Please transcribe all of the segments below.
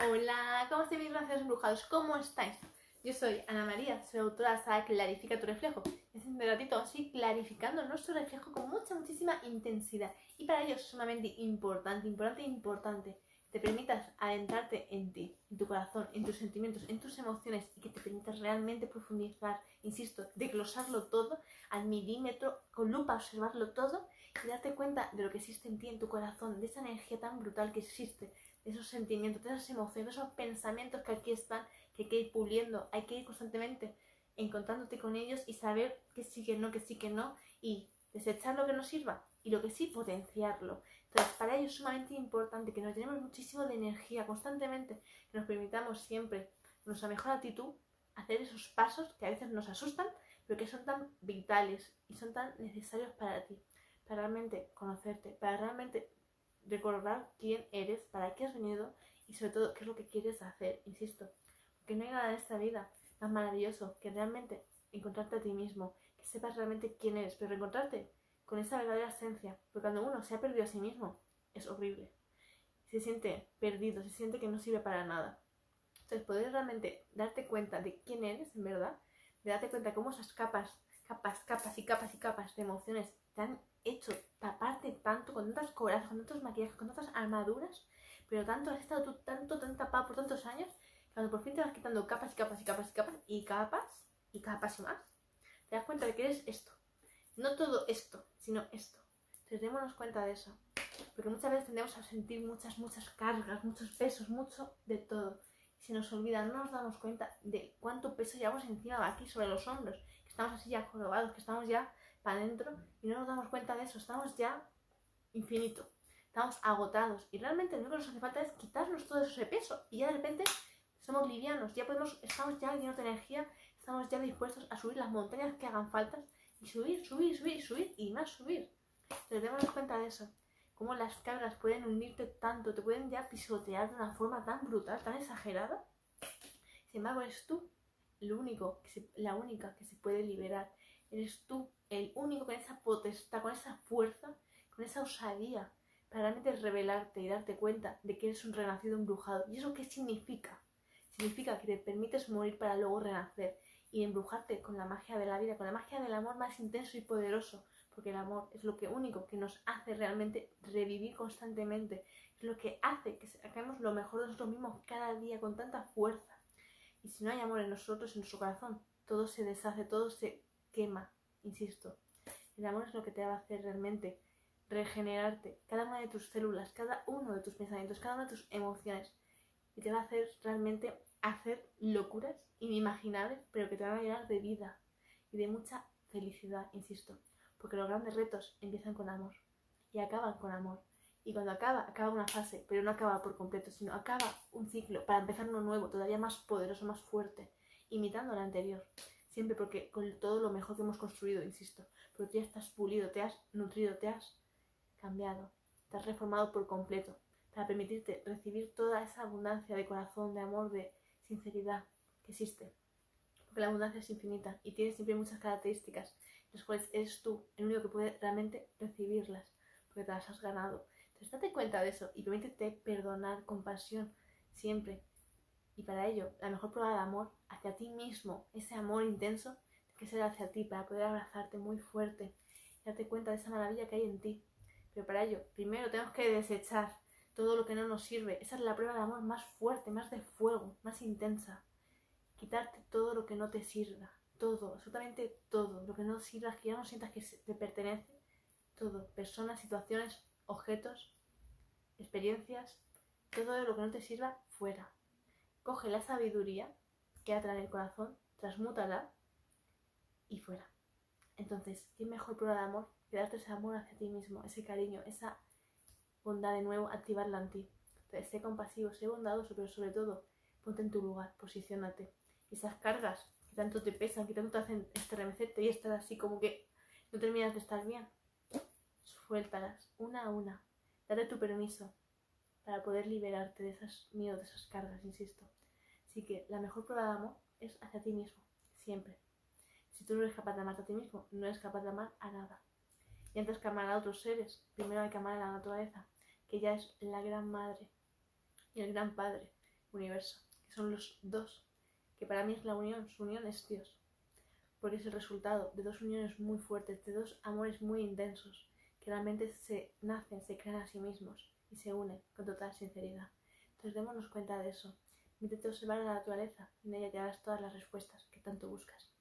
Hola, ¿cómo estáis mis gracias embrujados? ¿Cómo estáis? Yo soy Ana María, soy autora de la Clarifica tu reflejo. Es un ratito así clarificando nuestro reflejo con mucha, muchísima intensidad. Y para ello es sumamente importante, importante, importante te permitas adentrarte en ti, en tu corazón, en tus sentimientos, en tus emociones y que te permitas realmente profundizar, insisto, desglosarlo todo al milímetro, con lupa observarlo todo y darte cuenta de lo que existe en ti, en tu corazón, de esa energía tan brutal que existe, esos sentimientos, de esas emociones, esos pensamientos que aquí están, que hay que ir puliendo, hay que ir constantemente encontrándote con ellos y saber que sí, que no, que sí, que no y desechar lo que no sirva y lo que sí, potenciarlo. Entonces, para ello es sumamente importante que nos llenemos muchísimo de energía constantemente, que nos permitamos siempre, nuestra mejor actitud, hacer esos pasos que a veces nos asustan, pero que son tan vitales y son tan necesarios para ti, para realmente conocerte, para realmente recordar quién eres, para qué has venido y sobre todo qué es lo que quieres hacer, insisto, porque no hay nada en esta vida más maravilloso que realmente encontrarte a ti mismo, que sepas realmente quién eres, pero encontrarte con esa verdadera esencia. Porque cuando uno se ha perdido a sí mismo, es horrible. Se siente perdido, se siente que no sirve para nada. Entonces, poder realmente darte cuenta de quién eres, en verdad, de darte cuenta cómo esas capas, capas, capas y capas y capas de emociones te han hecho taparte tanto, con tantas corazas, con tantos maquillajes, con tantas armaduras, pero tanto has estado tú tanto, tan tapado por tantos años, cuando por fin te vas quitando capas y capas y capas y capas y capas y capas y más, te das cuenta de que eres esto. No todo esto, sino esto. Entonces démonos cuenta de eso. Porque muchas veces tendemos a sentir muchas, muchas cargas, muchos pesos, mucho de todo. Y se nos olvida, no nos damos cuenta de cuánto peso llevamos encima aquí sobre los hombros. Que estamos así ya jorobados, que estamos ya para adentro y no nos damos cuenta de eso. Estamos ya infinito. Estamos agotados. Y realmente lo único que nos hace falta es quitarnos todo ese peso. Y ya de repente somos livianos. Ya podemos, estamos ya llenos de energía. Estamos ya dispuestos a subir las montañas que hagan falta y subir, subir, subir, subir y más subir. Pero démonos cuenta de eso. Cómo las cargas pueden unirte tanto, te pueden ya pisotear de una forma tan brutal, tan exagerada. Sin embargo, eres tú el único, la única que se puede liberar. Eres tú el único con esa potestad, con esa fuerza, con esa osadía para realmente revelarte y darte cuenta de que eres un renacido embrujado. ¿Y eso qué significa? Significa que te permites morir para luego renacer y embrujarte con la magia de la vida, con la magia del amor más intenso y poderoso, porque el amor es lo que único que nos hace realmente revivir constantemente, es lo que hace que saquemos lo mejor de nosotros mismos cada día con tanta fuerza. Y si no hay amor en nosotros, en nuestro corazón, todo se deshace, todo se quema, insisto. El amor es lo que te va a hacer realmente regenerarte cada una de tus células, cada uno de tus pensamientos, cada una de tus emociones. Y te va a hacer realmente hacer locuras inimaginables, pero que te van a llenar de vida y de mucha felicidad, insisto. Porque los grandes retos empiezan con amor y acaban con amor. Y cuando acaba, acaba una fase, pero no acaba por completo, sino acaba un ciclo para empezar uno nuevo, todavía más poderoso, más fuerte, imitando al anterior. Siempre porque con todo lo mejor que hemos construido, insisto, pero tú ya estás pulido, te has nutrido, te has cambiado, te has reformado por completo, para permitirte recibir toda esa abundancia de corazón, de amor, de sinceridad que existe. Porque la abundancia es infinita y tiene siempre muchas características, las cuales eres tú el único que puede realmente recibirlas, porque te las has ganado. Entonces date cuenta de eso y permítete perdonar con pasión siempre. Y para ello, la mejor prueba de amor hacia ti mismo, ese amor intenso, que ser hacia ti para poder abrazarte muy fuerte y darte cuenta de esa maravilla que hay en ti. Pero para ello, primero tenemos que desechar todo lo que no nos sirve. Esa es la prueba de amor más fuerte, más de fuego, más intensa. Quitarte todo lo que no te sirva. Todo, absolutamente todo. Lo que no sirva, que ya no sientas que te pertenece. Todo. Personas, situaciones, objetos, experiencias. Todo lo que no te sirva, fuera. Coge la sabiduría que atrae el corazón, transmútala y fuera. Entonces, ¿qué mejor prueba de amor que darte ese amor hacia ti mismo, ese cariño, esa bondad de nuevo, activarla en ti. Entonces, sé compasivo, sé bondadoso, pero sobre todo, ponte en tu lugar, posicionate. esas cargas que tanto te pesan, que tanto te hacen estremecerte y estar así como que no terminas de estar bien, suéltalas una a una. Date tu permiso para poder liberarte de esos miedos, de esas cargas, insisto. Así que la mejor prueba de amor es hacia ti mismo, siempre. Si tú no eres capaz de amarte a ti mismo, no eres capaz de amar a nada. Y antes que amar a otros seres, primero hay que amar a la naturaleza, que ya es la gran madre y el gran padre universo, que son los dos, que para mí es la unión, su unión es Dios, porque es el resultado de dos uniones muy fuertes, de dos amores muy intensos, que realmente se nacen, se crean a sí mismos y se unen con total sinceridad. Entonces démonos cuenta de eso. Métete a observar la naturaleza en ella te darás todas las respuestas que tanto buscas.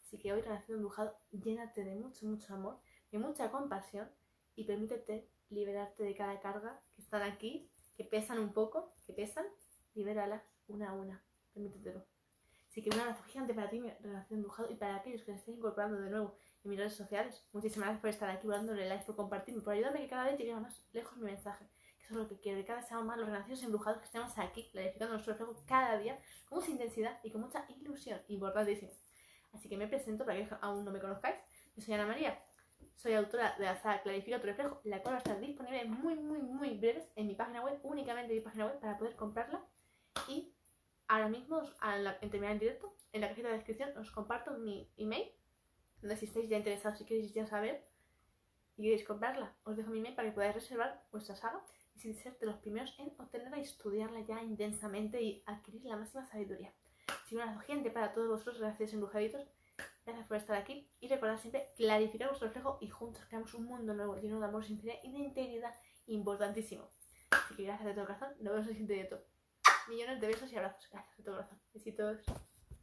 Así que hoy, Relación Embrujado, llénate de mucho, mucho amor, de mucha compasión y permítete liberarte de cada carga que están aquí, que pesan un poco, que pesan, libéralas una a una. Permítetelo. Así que un abrazo gigante para ti, relación Embrujado, y para aquellos que se estén incorporando de nuevo en mis redes sociales. Muchísimas gracias por estar aquí, dándole like, por compartirme, por ayudarme que cada vez llegue más lejos mi mensaje eso es lo que quiero, que cada seamos más los renacidos embrujados que estemos aquí, clarificando nuestro reflejo cada día con mucha intensidad y con mucha ilusión, importantísimo. Así que me presento para que aún no me conozcáis. Yo soy Ana María, soy autora de la saga Clarifica tu reflejo, la cual va a estar disponible muy, muy, muy breves en mi página web, únicamente en mi página web, para poder comprarla. Y ahora mismo, en terminar el directo, en la cajita de descripción os comparto mi email, donde si estáis ya interesados, si queréis ya saber y queréis comprarla, os dejo mi email para que podáis reservar vuestra saga sin ser de los primeros en obtenerla y estudiarla ya intensamente y adquirir la máxima sabiduría. Sin un abrazo gigante para todos vosotros, gracias embrujaditos, gracias por estar aquí y recordad siempre clarificar vuestro reflejo y juntos creamos un mundo nuevo lleno de amor, sinceridad y de integridad importantísimo. Así que gracias de todo corazón, nos vemos en el siguiente directo. Millones de besos y abrazos, gracias de todo corazón. Besitos.